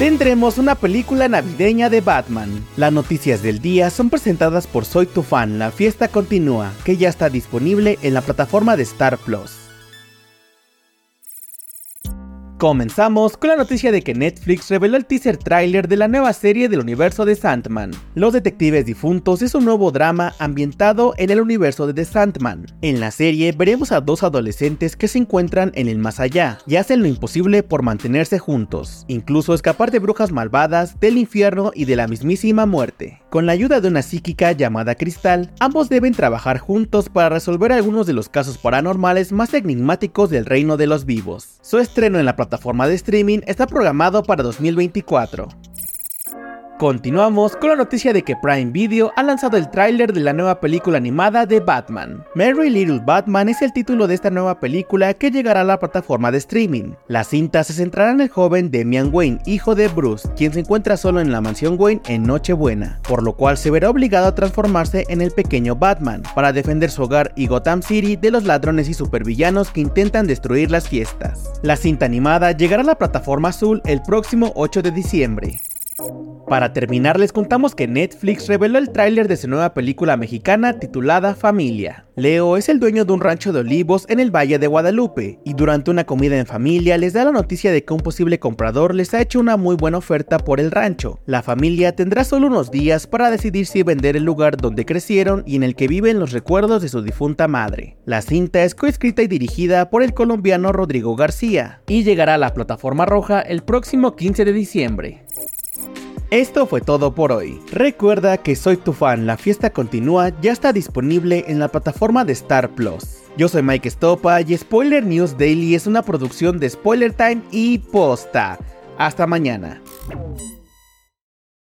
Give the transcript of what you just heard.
tendremos una película navideña de Batman. Las noticias del día son presentadas por Soy tu fan, la fiesta continúa, que ya está disponible en la plataforma de Star Plus. Comenzamos con la noticia de que Netflix reveló el teaser trailer de la nueva serie del universo de Sandman. Los Detectives Difuntos es un nuevo drama ambientado en el universo de The Sandman. En la serie veremos a dos adolescentes que se encuentran en el más allá y hacen lo imposible por mantenerse juntos, incluso escapar de brujas malvadas, del infierno y de la mismísima muerte. Con la ayuda de una psíquica llamada Cristal, ambos deben trabajar juntos para resolver algunos de los casos paranormales más enigmáticos del reino de los vivos. Su estreno en la plataforma plataforma de streaming está programado para 2024. Continuamos con la noticia de que Prime Video ha lanzado el tráiler de la nueva película animada de Batman. Merry Little Batman es el título de esta nueva película que llegará a la plataforma de streaming. La cinta se centrará en el joven Damian Wayne, hijo de Bruce, quien se encuentra solo en la mansión Wayne en Nochebuena, por lo cual se verá obligado a transformarse en el pequeño Batman para defender su hogar y Gotham City de los ladrones y supervillanos que intentan destruir las fiestas. La cinta animada llegará a la plataforma azul el próximo 8 de diciembre. Para terminar, les contamos que Netflix reveló el tráiler de su nueva película mexicana titulada Familia. Leo es el dueño de un rancho de olivos en el Valle de Guadalupe, y durante una comida en familia les da la noticia de que un posible comprador les ha hecho una muy buena oferta por el rancho. La familia tendrá solo unos días para decidir si vender el lugar donde crecieron y en el que viven los recuerdos de su difunta madre. La cinta es coescrita y dirigida por el colombiano Rodrigo García, y llegará a la plataforma roja el próximo 15 de diciembre. Esto fue todo por hoy. Recuerda que Soy tu fan, la fiesta continúa, ya está disponible en la plataforma de Star Plus. Yo soy Mike Stopa y Spoiler News Daily es una producción de Spoiler Time y Posta. Hasta mañana.